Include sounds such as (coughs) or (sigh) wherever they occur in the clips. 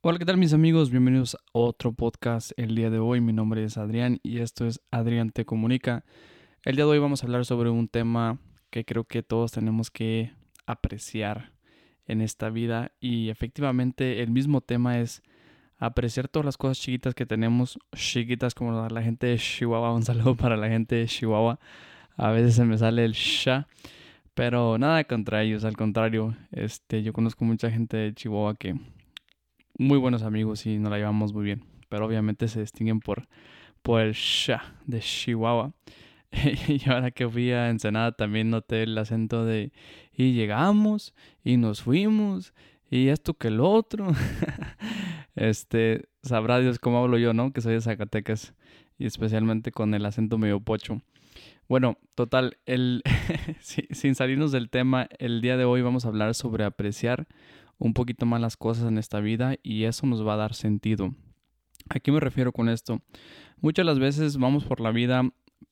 Hola, ¿qué tal mis amigos? Bienvenidos a otro podcast el día de hoy. Mi nombre es Adrián y esto es Adrián Te Comunica. El día de hoy vamos a hablar sobre un tema que creo que todos tenemos que apreciar en esta vida y efectivamente el mismo tema es apreciar todas las cosas chiquitas que tenemos, chiquitas como la gente de Chihuahua, un saludo para la gente de Chihuahua. A veces se me sale el sha, pero nada contra ellos, al contrario, este yo conozco mucha gente de Chihuahua que muy buenos amigos y nos la llevamos muy bien. Pero obviamente se distinguen por, por el sha de Chihuahua. (laughs) y ahora que fui a Ensenada también noté el acento de y llegamos y nos fuimos y esto que el otro. (laughs) este, sabrá Dios cómo hablo yo, ¿no? Que soy de Zacatecas y especialmente con el acento medio pocho. Bueno, total, el, (laughs) sin salirnos del tema, el día de hoy vamos a hablar sobre apreciar un poquito más las cosas en esta vida y eso nos va a dar sentido. ¿A qué me refiero con esto? Muchas las veces vamos por la vida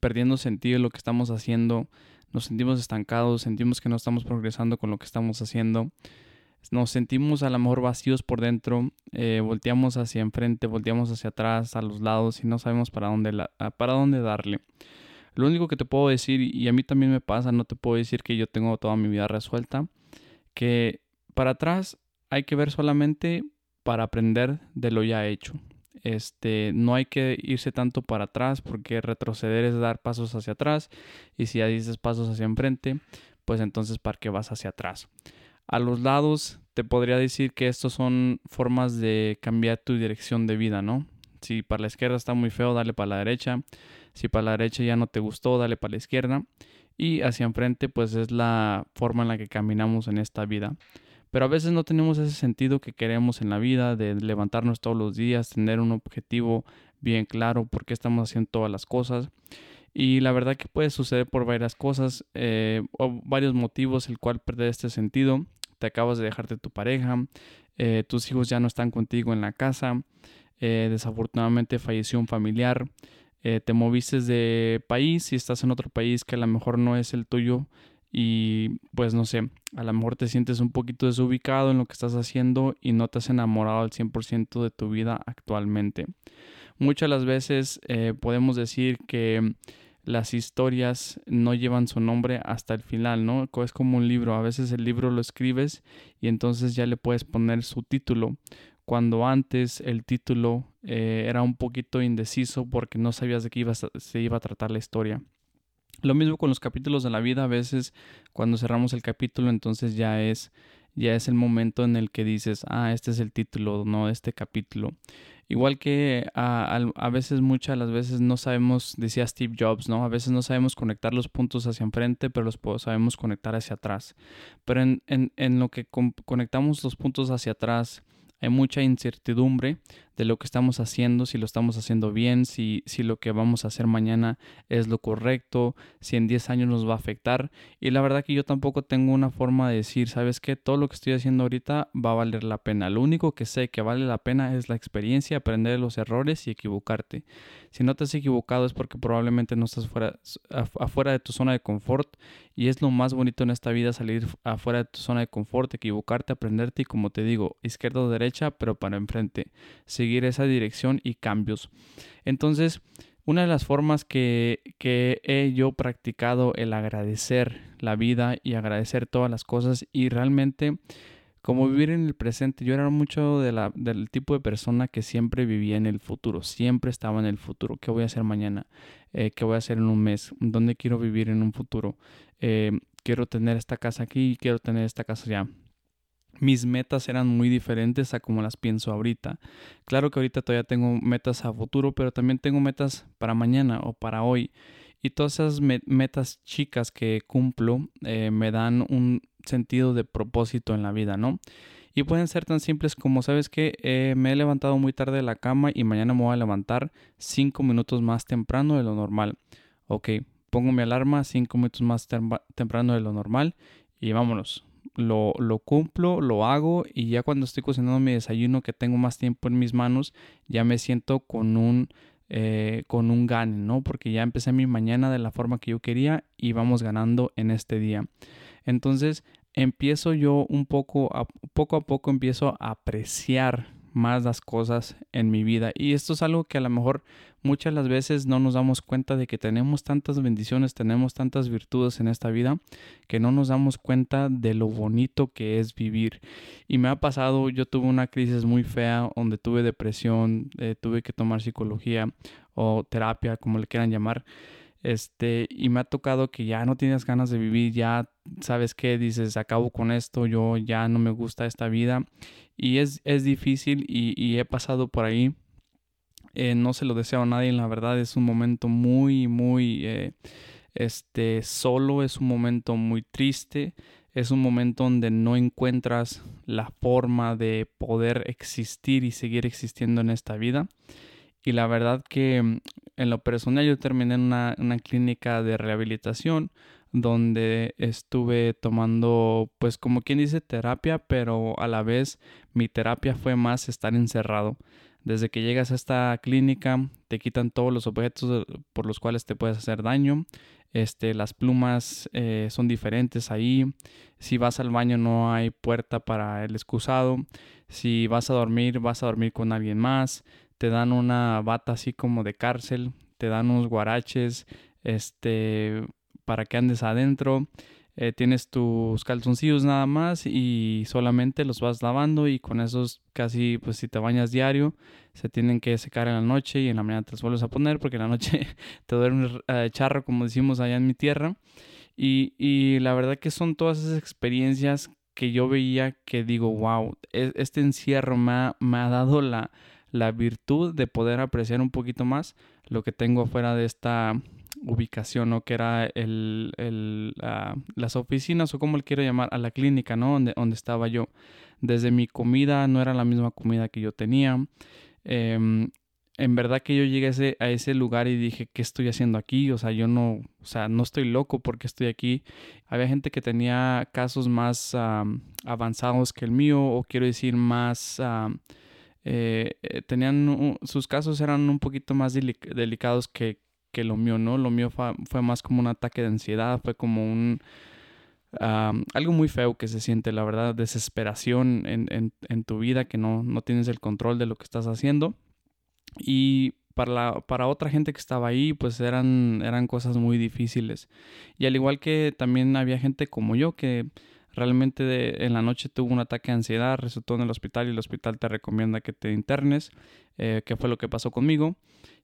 perdiendo sentido en lo que estamos haciendo, nos sentimos estancados, sentimos que no estamos progresando con lo que estamos haciendo, nos sentimos a lo mejor vacíos por dentro, eh, volteamos hacia enfrente, volteamos hacia atrás, a los lados y no sabemos para dónde, para dónde darle. Lo único que te puedo decir, y a mí también me pasa, no te puedo decir que yo tengo toda mi vida resuelta, que para atrás hay que ver solamente para aprender de lo ya hecho. Este, no hay que irse tanto para atrás porque retroceder es dar pasos hacia atrás y si ya dices pasos hacia enfrente, pues entonces para qué vas hacia atrás. A los lados te podría decir que estos son formas de cambiar tu dirección de vida, ¿no? Si para la izquierda está muy feo, dale para la derecha. Si para la derecha ya no te gustó, dale para la izquierda. Y hacia enfrente, pues es la forma en la que caminamos en esta vida. Pero a veces no tenemos ese sentido que queremos en la vida, de levantarnos todos los días, tener un objetivo bien claro, por qué estamos haciendo todas las cosas. Y la verdad que puede suceder por varias cosas eh, varios motivos el cual perder este sentido. Te acabas de dejarte de tu pareja, eh, tus hijos ya no están contigo en la casa, eh, desafortunadamente falleció un familiar, te moviste de país y estás en otro país que a lo mejor no es el tuyo y pues no sé, a lo mejor te sientes un poquito desubicado en lo que estás haciendo y no te has enamorado al 100% de tu vida actualmente. Muchas las veces eh, podemos decir que las historias no llevan su nombre hasta el final, ¿no? Es como un libro, a veces el libro lo escribes y entonces ya le puedes poner su título, cuando antes el título eh, era un poquito indeciso porque no sabías de qué iba se iba a tratar la historia. Lo mismo con los capítulos de la vida, a veces cuando cerramos el capítulo entonces ya es ya es el momento en el que dices, ah, este es el título, no este capítulo. Igual que a, a, veces, muchas las veces no sabemos, decía Steve Jobs, ¿no? A veces no sabemos conectar los puntos hacia enfrente, pero los sabemos conectar hacia atrás. Pero en, en, en lo que conectamos los puntos hacia atrás, hay mucha incertidumbre de lo que estamos haciendo, si lo estamos haciendo bien, si, si lo que vamos a hacer mañana es lo correcto, si en 10 años nos va a afectar. Y la verdad que yo tampoco tengo una forma de decir, ¿sabes qué? Todo lo que estoy haciendo ahorita va a valer la pena. Lo único que sé que vale la pena es la experiencia, aprender de los errores y equivocarte. Si no te has equivocado es porque probablemente no estás fuera, afuera de tu zona de confort y es lo más bonito en esta vida salir afuera de tu zona de confort, equivocarte, aprenderte y como te digo, izquierda o derecha, pero para enfrente seguir esa dirección y cambios. Entonces, una de las formas que, que, he yo practicado el agradecer la vida y agradecer todas las cosas y realmente como vivir en el presente. Yo era mucho del tipo de persona que siempre vivía en el futuro, siempre estaba en el futuro. ¿Qué voy a hacer mañana? Eh, ¿Qué voy a hacer en un mes? ¿Dónde quiero vivir en un futuro? Eh, quiero tener esta casa aquí, quiero tener esta casa allá mis metas eran muy diferentes a como las pienso ahorita. Claro que ahorita todavía tengo metas a futuro, pero también tengo metas para mañana o para hoy. Y todas esas metas chicas que cumplo eh, me dan un sentido de propósito en la vida, ¿no? Y pueden ser tan simples como, ¿sabes que eh, me he levantado muy tarde de la cama y mañana me voy a levantar cinco minutos más temprano de lo normal. Ok, pongo mi alarma cinco minutos más temprano de lo normal y vámonos lo, lo, cumplo, lo hago y ya cuando estoy cocinando mi desayuno que tengo más tiempo en mis manos, ya me siento con un, eh, con un gane, ¿no? Porque ya empecé mi mañana de la forma que yo quería y vamos ganando en este día. Entonces empiezo yo un poco a poco a poco empiezo a apreciar más las cosas en mi vida. Y esto es algo que a lo mejor muchas las veces no nos damos cuenta de que tenemos tantas bendiciones, tenemos tantas virtudes en esta vida, que no nos damos cuenta de lo bonito que es vivir. Y me ha pasado, yo tuve una crisis muy fea donde tuve depresión, eh, tuve que tomar psicología o terapia, como le quieran llamar. Este, y me ha tocado que ya no tienes ganas de vivir, ya sabes qué, dices, acabo con esto, yo ya no me gusta esta vida. Y es, es difícil y, he pasado por ahí. Eh, no se lo deseo a nadie, la verdad es un momento muy, muy eh, este, solo, es un momento muy triste, es un momento donde no encuentras la forma de poder existir y seguir existiendo en esta vida. Y la verdad que en lo personal yo terminé en una, clínica de rehabilitación donde estuve tomando, pues como quien dice, terapia, pero a la vez mi terapia fue más estar encerrado. Desde que llegas a esta clínica, te quitan todos los objetos por los cuales te puedes hacer daño. Este, las plumas eh, son diferentes ahí. Si vas al baño no hay puerta para el excusado. Si vas a dormir, vas a dormir con alguien más te dan una bata así como de cárcel, te dan unos guaraches, este, para que andes adentro. Eh, tienes tus calzoncillos nada más y solamente los vas lavando y con esos casi pues si te bañas diario se tienen que secar en la noche y en la mañana te los vuelves a poner porque en la noche (laughs) te duermes eh, charro como decimos allá en mi tierra y, y, la verdad que son todas esas experiencias que yo veía que digo wow e-, este encierro me me ha dado la, la virtud de poder apreciar un poquito más lo que tengo fuera de esta ubicación, ¿no? Que era el, el las oficinas o como le quiero llamar, a la clínica, ¿no? Donde, donde estaba yo. Desde mi comida no era la misma comida que yo tenía. Em, en verdad que yo llegué a ese, lugar y dije, ¿qué estoy haciendo aquí? O sea, yo no, o sea, no estoy loco porque estoy aquí. Había gente que tenía casos más avanzados que el mío, o quiero decir, más eh, eh, tenían sus casos eran un poquito más delicados que, que, lo mío, ¿no? Lo mío fue, fue, más como un ataque de ansiedad, fue como un... algo muy feo que se siente, la verdad, desesperación en, en, en tu vida, que no, no, tienes el control de lo que estás haciendo. Y para, la, para otra gente que estaba ahí, pues eran, eran cosas muy difíciles. Y al igual que también había gente como yo que Realmente en la noche tuvo un ataque de ansiedad, resultó en el hospital y el hospital te recomienda que te internes, eh, que fue lo que pasó conmigo.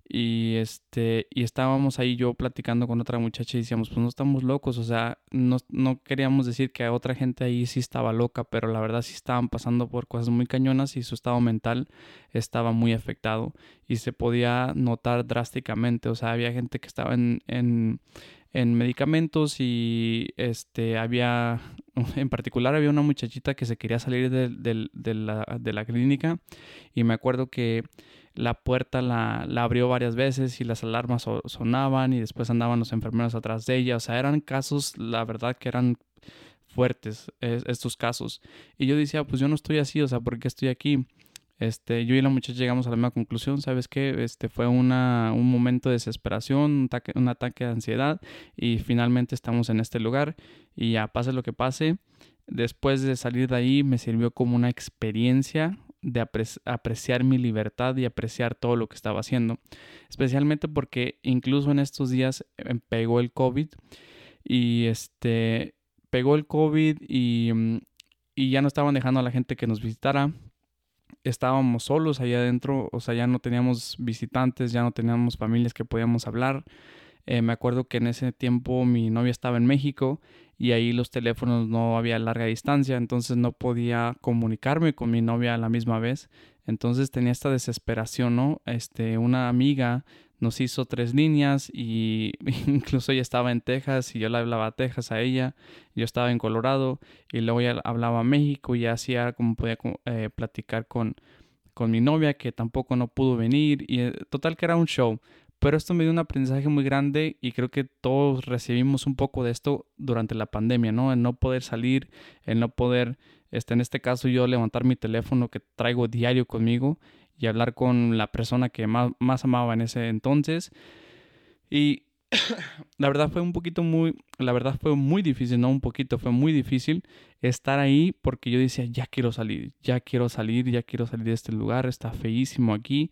Y este, y estábamos ahí yo platicando con otra muchacha y decíamos, pues no estamos locos, o sea, no, no queríamos decir que a otra gente ahí sí estaba loca, pero la verdad sí estaban pasando por cosas muy cañonas y su estado mental estaba muy afectado y se podía notar drásticamente, o sea, había gente que estaba en, en en medicamentos y este había (laughs) en particular había una muchachita que se quería salir de, de, la, de la, clínica y me acuerdo que la puerta la, la, abrió varias veces y las alarmas sonaban y después andaban los enfermeros atrás de ella o sea eran casos la verdad que eran fuertes estos casos y yo decía pues yo no estoy así o sea ¿por qué estoy aquí? Este, yo y la muchacha llegamos a la misma conclusión, ¿sabes qué? Este, fue una, un momento de desesperación, un ataque, un ataque de ansiedad y finalmente estamos en este lugar y ya pase lo que pase, después de salir de ahí me sirvió como una experiencia de apreciar mi libertad y apreciar todo lo que estaba haciendo, especialmente porque incluso en estos días em, pegó el COVID y este pegó el COVID y, mm, y ya no estaban dejando a la gente que nos visitara estábamos solos allá adentro, o sea, ya no teníamos visitantes, ya no teníamos familias que podíamos hablar. Eh, me acuerdo que en ese tiempo mi novia estaba en México y ahí los teléfonos no había larga distancia, entonces no podía comunicarme con mi novia a la misma vez. Entonces tenía esta desesperación, ¿no? Este, una amiga nos hizo tres líneas y (laughs) incluso ella estaba en Texas y yo le hablaba a Texas a ella, yo estaba en Colorado y luego ella hablaba a México y era como podía eh, platicar con, con mi novia que tampoco no pudo venir y eh, total que era un show. Pero esto me dio un aprendizaje muy grande y creo que todos recibimos un poco de esto durante la pandemia, ¿no? El no poder salir, el no poder, este, en este caso yo levantar mi teléfono que traigo diario conmigo y hablar con la persona que más, más amaba en ese entonces. Y (coughs) la verdad fue un poquito muy, la verdad fue muy difícil, no un poquito, fue muy difícil estar ahí porque yo decía, ya quiero salir, ya quiero salir, ya quiero salir de este lugar, está feísimo aquí,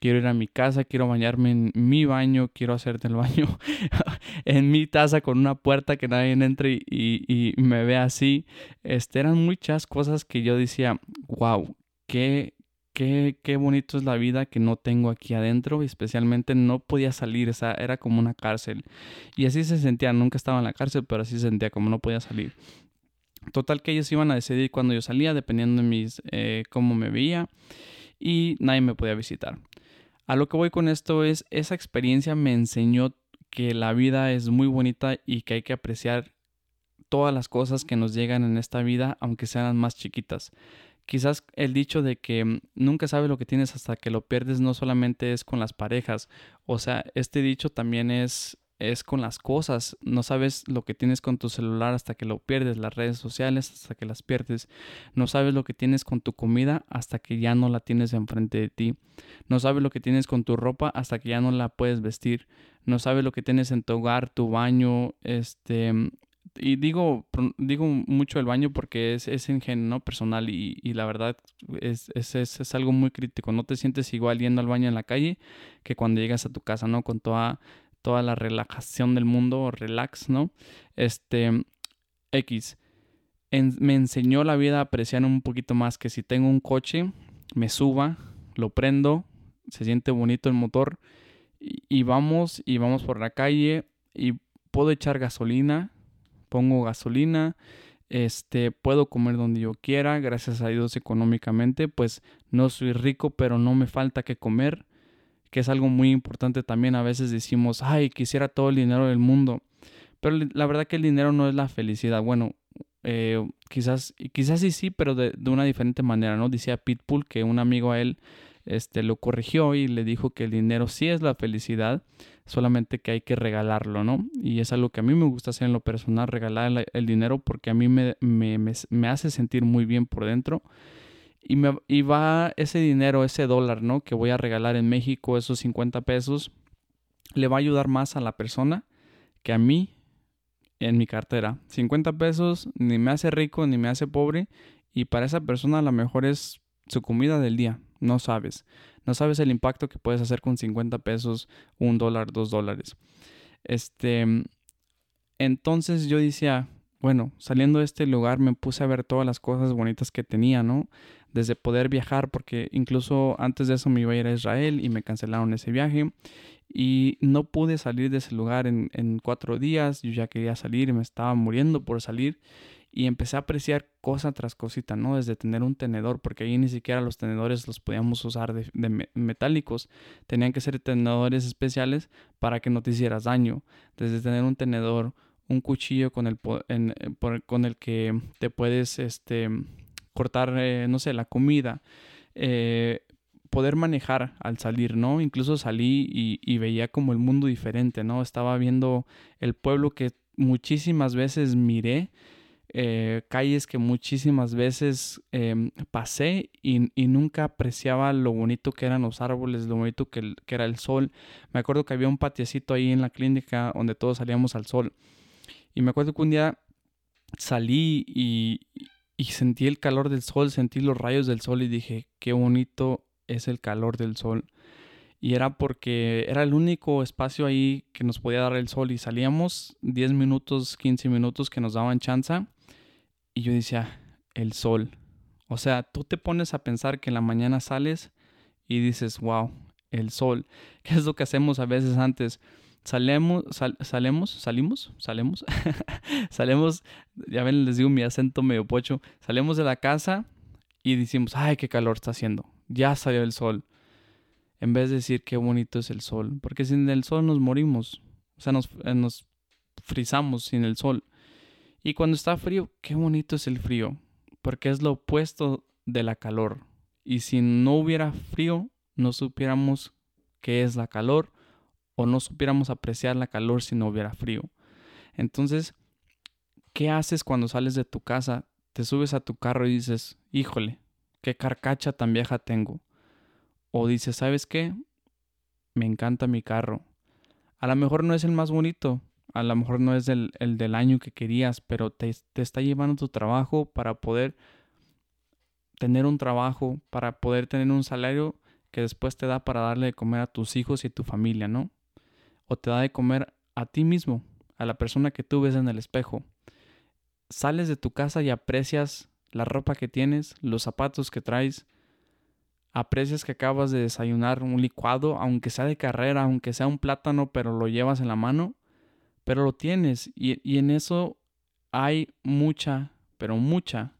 quiero ir a mi casa, quiero bañarme en mi baño, quiero hacerte el baño (laughs) en mi taza con una puerta que nadie entre y, y, me vea así. Este, eran muchas cosas que yo decía, wow, qué, qué, qué bonito es la vida que no tengo aquí adentro, especialmente no podía salir, esa era como una cárcel. Y así se sentía, nunca estaba en la cárcel, pero así se sentía como no podía salir. Total que ellos iban a decidir cuando yo salía, dependiendo de mis, eh, cómo me veía, y nadie me podía visitar. A lo que voy con esto es, esa experiencia me enseñó que la vida es muy bonita y que hay que apreciar todas las cosas que nos llegan en esta vida, aunque sean más chiquitas. Quizás el dicho de que mm, nunca sabes lo que tienes hasta que lo pierdes no solamente es con las parejas, o sea, este dicho también es es con las cosas. No sabes lo que tienes con tu celular hasta que lo pierdes, las redes sociales hasta que las pierdes. No sabes lo que tienes con tu comida hasta que ya no la tienes enfrente de ti. No sabes lo que tienes con tu ropa hasta que ya no la puedes vestir. No sabes lo que tienes en tu hogar, tu baño, este... Y digo, digo mucho el baño porque es, es ingenio personal y, y, la verdad es, es, es, algo muy crítico. No te sientes igual yendo al baño en la calle que cuando llegas a tu casa, ¿no? Con toda toda la relajación del mundo, relax, ¿no? Este, X. me enseñó la vida a apreciar un poquito más que si tengo un coche, me suba, lo prendo, se siente bonito el motor y, vamos y vamos por la calle y puedo echar gasolina, pongo gasolina, este, puedo comer donde yo quiera, gracias a Dios económicamente, pues no soy rico, pero no me falta que comer que es algo muy importante también. A veces decimos, ay, quisiera todo el dinero del mundo. Pero la verdad que el dinero no es la felicidad. Bueno, eh, quizás, quizás sí, sí, pero de, una diferente manera, ¿no? Decía Pitbull que un amigo a él este, lo corrigió y le dijo que el dinero sí es la felicidad, solamente que hay que regalarlo, ¿no? Y es algo que a mí me gusta hacer en lo personal, regalar el, dinero porque a mí me, me, me hace sentir muy bien por dentro y, y va ese dinero, ese dólar, ¿no? Que voy a regalar en México, esos 50 pesos, le va a ayudar más a la persona que a mí en mi cartera. 50 pesos ni me hace rico ni me hace pobre y para esa persona a lo mejor es su comida del día. No sabes. No sabes el impacto que puedes hacer con 50 pesos, un dólar, dos dólares. Este, entonces yo decía, bueno, saliendo de este lugar me puse a ver todas las cosas bonitas que tenía, ¿no? desde poder viajar, porque incluso antes de eso me iba a ir a Israel y me cancelaron ese viaje y no pude salir de ese lugar en, en cuatro días, yo ya quería salir y me estaba muriendo por salir y empecé a apreciar cosa tras cosita, ¿no? Desde tener un tenedor, porque ahí ni siquiera los tenedores los podíamos usar de, metálicos, tenían que ser tenedores especiales para que no te hicieras daño, desde tener un tenedor, un cuchillo con el, en, con el que te puedes, este, cortar, eh, no sé, la comida, eh, poder manejar al salir, ¿no? Incluso salí y, veía como el mundo diferente, ¿no? Estaba viendo el pueblo que muchísimas veces miré, eh, calles que muchísimas veces em, pasé y, nunca apreciaba lo bonito que eran los árboles, lo bonito que, que, era el sol. Me acuerdo que había un patiecito ahí en la clínica donde todos salíamos al sol. Y me acuerdo que un día salí y, y sentí el calor del sol, sentí los rayos del sol y dije, qué bonito es el calor del sol. Y era porque era el único espacio ahí que nos podía dar el sol y salíamos 10 minutos, 15 minutos que nos daban chance y yo decía, el sol. O sea, tú te pones a pensar que en la mañana sales y dices, wow, el sol. (laughs) ¿Qué es lo que hacemos a veces antes? Salemos, salemos, salimos, salemos, (laughs) salemos, ya ven, les digo mi acento medio pocho, salimos de la casa y decimos, ay, qué calor está haciendo, ya salió el sol. En vez de decir qué bonito es el sol, porque sin el sol nos morimos, o sea, nos, eh, nos frizamos sin el sol. Y cuando está frío, qué bonito es el frío, porque es lo opuesto de la calor. Y si no hubiera frío, no supiéramos qué es la calor o no supiéramos apreciar la calor si no hubiera frío. Entonces, ¿qué haces cuando sales de tu casa? Te subes a tu carro y dices, híjole, qué carcacha tan vieja tengo. O dices, ¿sabes qué? Me encanta mi carro. A lo mejor no es el más bonito, a lo mejor no es el, del año que querías, pero te, te está llevando tu trabajo para poder tener un trabajo, para poder tener un salario que después te da para darle de comer a tus hijos y a tu familia, ¿no? O te da de comer a ti mismo, a la persona que tú ves en el espejo. Sales de tu casa y aprecias la ropa que tienes, los zapatos que traes, aprecias que acabas de desayunar un licuado, aunque sea de carrera, aunque sea un plátano, pero lo llevas en la mano, pero lo tienes y, y en eso hay mucha, pero mucha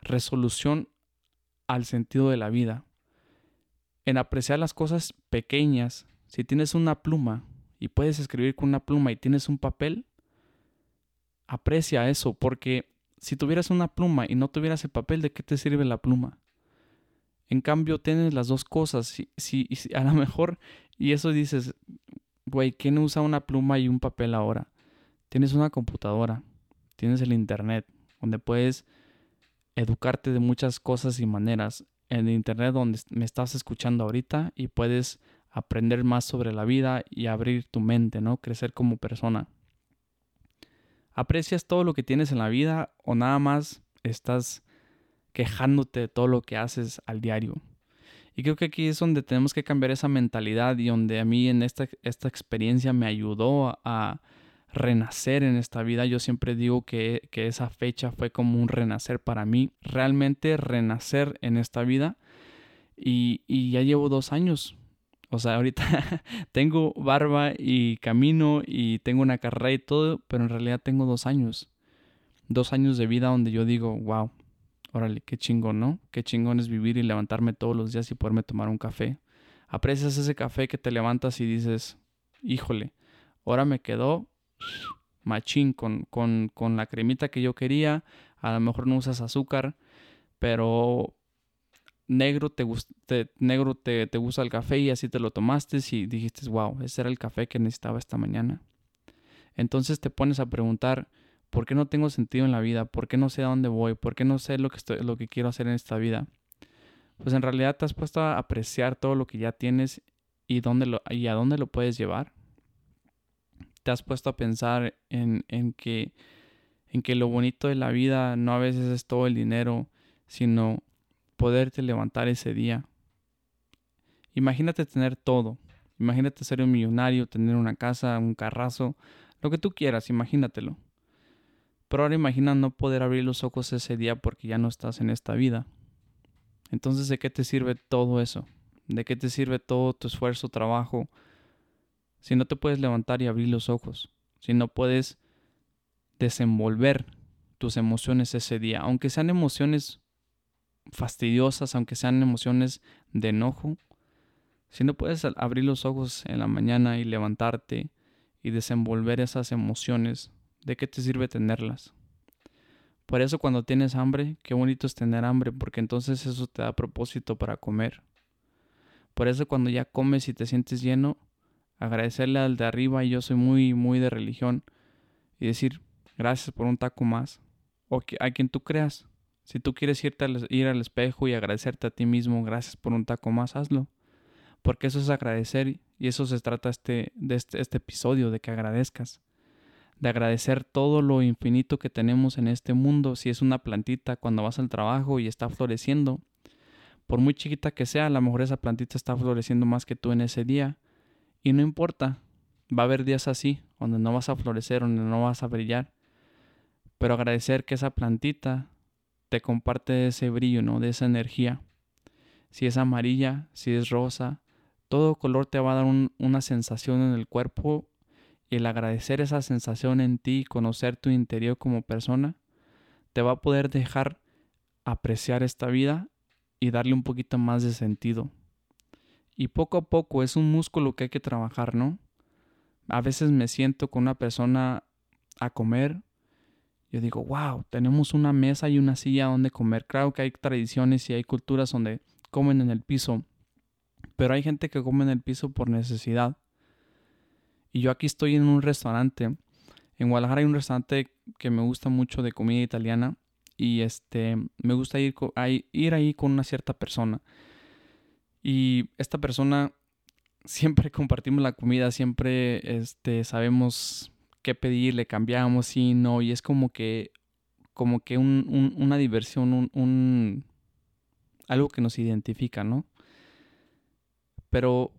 resolución al sentido de la vida. En apreciar las cosas pequeñas, si tienes una pluma y puedes escribir con una pluma y tienes un papel, aprecia eso, porque si tuvieras una pluma y no tuvieras el papel, ¿de qué te sirve la pluma? En cambio, tienes las dos cosas. Si, si, a lo mejor, y eso dices, güey, ¿quién usa una pluma y un papel ahora? Tienes una computadora, tienes el internet, donde puedes educarte de muchas cosas y maneras. En el internet donde me estás escuchando ahorita y puedes aprender más sobre la vida y abrir tu mente, ¿no? Crecer como persona. ¿Aprecias todo lo que tienes en la vida o nada más estás quejándote de todo lo que haces al diario? Y creo que aquí es donde tenemos que cambiar esa mentalidad y donde a mí en esta, esta experiencia me ayudó a renacer en esta vida. Yo siempre digo que, que esa fecha fue como un renacer para mí, realmente renacer en esta vida. Y, y ya llevo dos años o sea, ahorita (laughs) tengo barba y camino y tengo una carrera y todo, pero en realidad tengo dos años. Dos años de vida donde yo digo, wow, órale, qué chingón, ¿no? Qué chingón es vivir y levantarme todos los días y poderme tomar un café. Aprecias ese café que te levantas y dices, híjole, ahora me quedó machín con, con, con la cremita que yo quería. A lo mejor no usas azúcar, pero negro te, negro te, te, gusta el café y así te lo tomaste y dijiste, wow, ese era el café que necesitaba esta mañana. Entonces te pones a preguntar, ¿por qué no tengo sentido en la vida? ¿Por qué no sé a dónde voy? ¿Por qué no sé lo que, estoy, lo que quiero hacer en esta vida? Pues en realidad te has puesto a apreciar todo lo que ya tienes y, dónde lo, y a dónde lo puedes llevar. Te has puesto a pensar en, en, que, en que lo bonito de la vida no a veces es todo el dinero, sino poderte levantar ese día. Imagínate tener todo. Imagínate ser un millonario, tener una casa, un carrazo, lo que tú quieras, imagínatelo. Pero ahora imagina no poder abrir los ojos ese día porque ya no estás en esta vida. Entonces, ¿de qué te sirve todo eso? ¿De qué te sirve todo tu esfuerzo, trabajo? Si no te puedes levantar y abrir los ojos, si no puedes desenvolver tus emociones ese día, aunque sean emociones fastidiosas, aunque sean emociones de enojo, si no puedes abrir los ojos en la mañana y levantarte y desenvolver esas emociones, ¿de qué te sirve tenerlas? Por eso cuando tienes hambre, qué bonito es tener hambre, porque entonces eso te da propósito para comer. Por eso cuando ya comes y te sientes lleno, agradecerle al de arriba, y yo soy muy, muy de religión, y decir gracias por un taco más, o a quien tú creas. Si tú quieres irte ir al espejo y agradecerte a ti mismo, gracias por un taco más, hazlo. Porque eso es agradecer y eso se trata este, de este, este episodio, de que agradezcas. De agradecer todo lo infinito que tenemos en este mundo. Si es una plantita cuando vas al trabajo y está floreciendo, por muy chiquita que sea, a lo mejor esa plantita está floreciendo más que tú en ese día. Y no importa, va a haber días así, donde no vas a florecer, donde no vas a brillar. Pero agradecer que esa plantita te comparte ese brillo, ¿no? De esa energía. Si es amarilla, si es rosa, todo color te va a dar una sensación en el cuerpo y el agradecer esa sensación en ti, conocer tu interior como persona, te va a poder dejar apreciar esta vida y darle un poquito más de sentido. Y poco a poco es un músculo que hay que trabajar, ¿no? A veces me siento con una persona a comer yo digo, wow, tenemos una mesa y una silla donde comer. Claro que hay tradiciones y hay culturas donde comen en el piso, pero hay gente que come en el piso por necesidad. Y yo aquí estoy en un restaurante. En Guadalajara hay un restaurante que me gusta mucho de comida italiana y este me gusta ir, ir ahí con una cierta persona. Y esta persona (laughs) siempre compartimos la comida, siempre este, sabemos qué pedir, le cambiamos, sí, no, y es como que, como que un, una diversión, un, un, algo que nos identifica, ¿no? Pero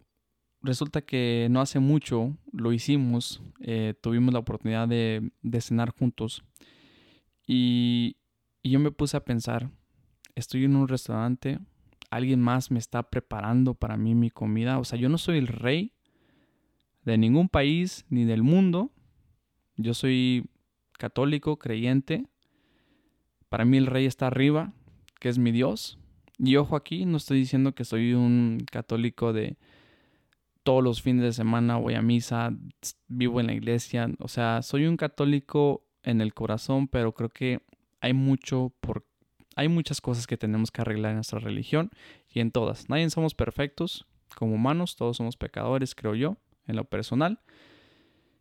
resulta que no hace mucho lo hicimos, eh, tuvimos la oportunidad de, cenar juntos y, y yo me puse a pensar, estoy en un restaurante, alguien más me está preparando para mí mi comida. O sea, yo no soy el rey de ningún país ni del mundo. Yo soy católico, creyente. Para mí el rey está arriba, que es mi Dios. Y ojo aquí, no estoy diciendo que soy un católico de todos los fines de semana voy a misa, vivo en la iglesia. O sea, soy un católico en el corazón, pero creo que hay mucho por hay muchas cosas que tenemos que arreglar en nuestra religión y en todas. Nadie somos perfectos como humanos, todos somos pecadores, creo yo, en lo personal.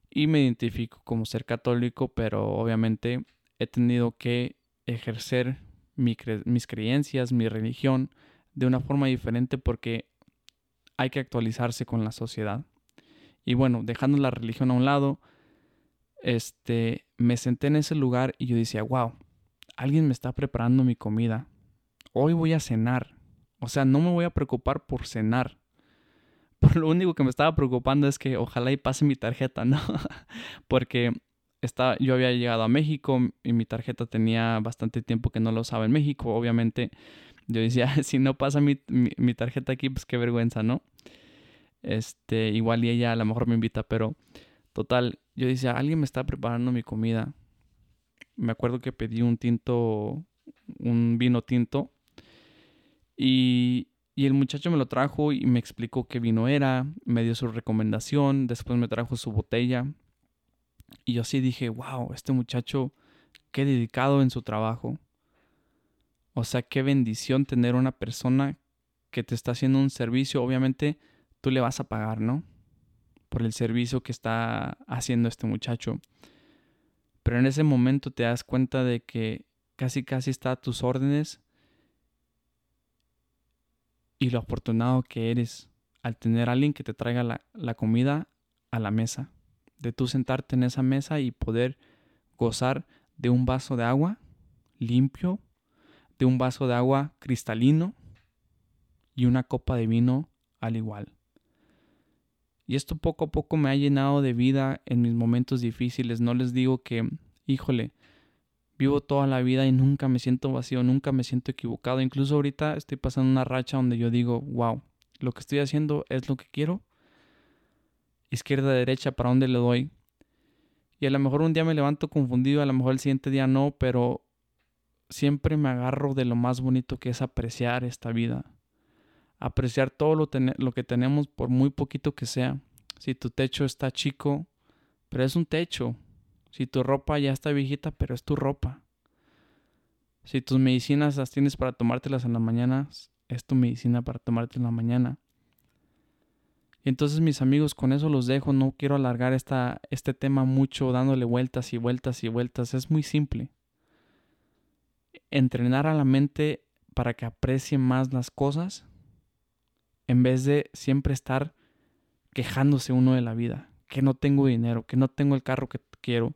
Y me identifico como ser católico, pero obviamente he tenido que ejercer mis creencias, mi religión, de una forma diferente porque hay que actualizarse con la sociedad. Y bueno, dejando la religión a un lado, este, me senté en ese lugar y yo decía, wow, alguien me está preparando mi comida. Hoy voy a cenar. O sea, no me voy a preocupar por cenar. (laughs) Por lo único que me estaba preocupando es que ojalá y pase mi tarjeta, (laughs) ¿no? Porque estaba, yo había llegado a México y mi tarjeta tenía bastante tiempo que no lo usaba en México. Obviamente, yo decía, (laughs) si no pasa mi, mi tarjeta aquí, pues qué vergüenza, ¿no? Este, igual y ella a lo mejor me invita, pero total, yo decía, alguien me está preparando mi comida me acuerdo que pedí un tinto, un vino tinto. Y, y, el muchacho me lo trajo y me explicó qué vino era, me dio su recomendación, después me trajo su botella. Y yo así dije, wow, este muchacho, qué dedicado en su trabajo. O sea, qué bendición tener una persona que te está haciendo un servicio. Obviamente tú le vas a pagar, ¿no? Por el servicio que está haciendo este muchacho. Pero en ese momento te das cuenta de que casi casi está a tus órdenes y lo afortunado que eres al tener a alguien que te traiga la, la comida a la mesa. De tú sentarte en esa mesa y poder gozar de un vaso de agua limpio, de un vaso de agua cristalino y una copa de vino al igual. Y esto poco a poco me ha llenado de vida en mis momentos difíciles. No les digo que, híjole, vivo toda la vida y nunca me siento vacío, nunca me siento equivocado. Incluso ahorita estoy pasando una racha donde yo digo, wow, lo que estoy haciendo es lo que quiero. Izquierda, derecha, ¿para dónde le doy? Y a lo mejor un día me levanto confundido, a lo mejor el siguiente día no, pero siempre me agarro de lo más bonito que es apreciar esta vida apreciar todo lo, que tenemos por muy poquito que sea. Si tu techo está chico, pero es un techo. Si tu ropa ya está viejita, pero es tu ropa. Si tus medicinas las tienes para tomártelas en la mañana, es tu medicina para tomarte en la mañana. Y entonces mis amigos, con eso los dejo. No quiero alargar esta, este tema mucho dándole vueltas y vueltas y vueltas. Es muy simple. Entrenar a la mente para que aprecie más las cosas en vez de siempre estar quejándose uno de la vida, que no tengo dinero, que no tengo el carro que quiero.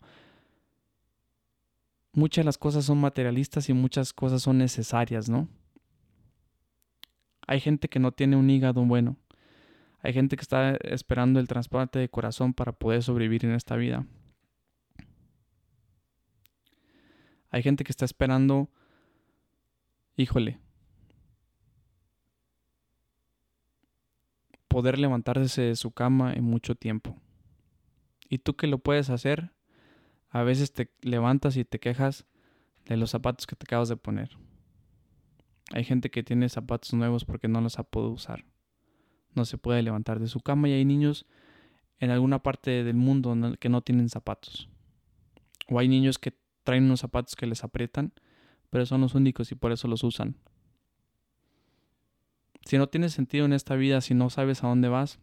Muchas de las cosas son materialistas y muchas cosas son necesarias, ¿no? Hay gente que no tiene un hígado bueno. Hay gente que está esperando el trasplante de corazón para poder sobrevivir en esta vida. Hay gente que está esperando, híjole, poder levantarse de su cama en mucho tiempo. ¿Y tú que lo puedes hacer? A veces te levantas y te quejas de los zapatos que te acabas de poner. Hay gente que tiene zapatos nuevos porque no los ha podido usar. No se puede levantar de su cama y hay niños en alguna parte del mundo que no tienen zapatos. O hay niños que traen unos zapatos que les aprietan, pero son los únicos y por eso los usan. Si no tienes sentido en esta vida, si no sabes a dónde vas,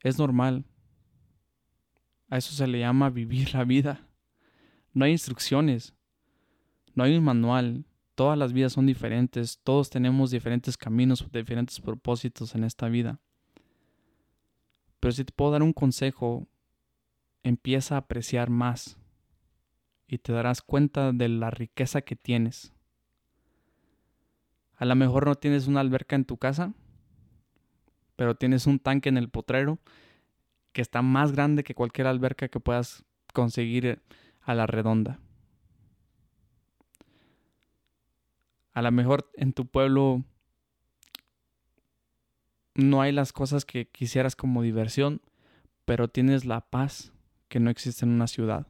es normal. A eso se le llama vivir la vida. No hay instrucciones, no hay un manual. Todas las vidas son diferentes, todos tenemos diferentes caminos, diferentes propósitos en esta vida. Pero si te puedo dar un consejo, empieza a apreciar más y te darás cuenta de la riqueza que tienes. A lo mejor no tienes una alberca en tu casa, pero tienes un tanque en el potrero que está más grande que cualquier alberca que puedas conseguir a la redonda. A lo mejor en tu pueblo no hay las cosas que quisieras como diversión, pero tienes la paz que no existe en una ciudad.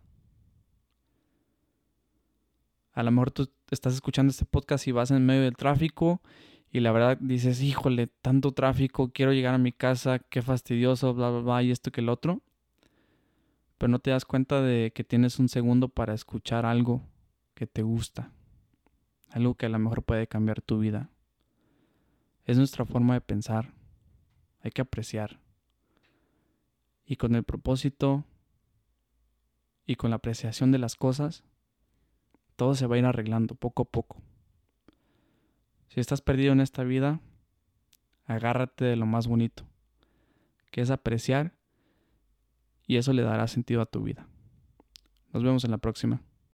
A lo mejor tú estás escuchando este podcast y vas en medio del tráfico y la verdad dices, híjole, tanto tráfico, quiero llegar a mi casa, qué fastidioso, bla, bla, bla, y esto que el otro. Pero no te das cuenta de que tienes un segundo para escuchar algo que te gusta, algo que a lo mejor puede cambiar tu vida. Es nuestra forma de pensar, hay que apreciar. Y con el propósito y con la apreciación de las cosas, todo se va a ir arreglando poco a poco. Si estás perdido en esta vida, agárrate de lo más bonito, que es apreciar, y eso le dará sentido a tu vida. Nos vemos en la próxima.